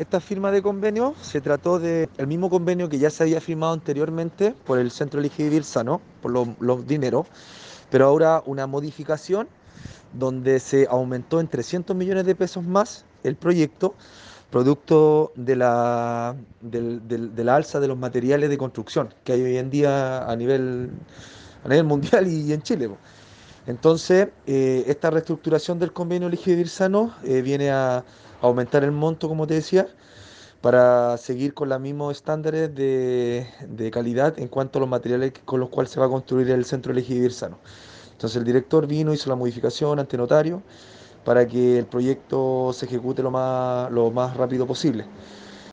esta firma de convenio se trató del mismo convenio que ya se había firmado anteriormente por el Centro Elige Vivir Sano, por los, los dineros, pero ahora una modificación donde se aumentó en 300 millones de pesos más el proyecto, producto de la, del- del- alza de los materiales de construcción que hay hoy en día a nivel, a nivel mundial y en Chile. Entonces, eh, esta reestructuración del convenio Elige Sano eh, viene a aumentar el monto, como te decía, para seguir con los mismos estándares de, de calidad en cuanto a los materiales con los cuales se va a construir el centro Vivir Sano. Entonces el director vino, hizo la modificación ante notario para que el proyecto se ejecute lo más, lo más rápido posible.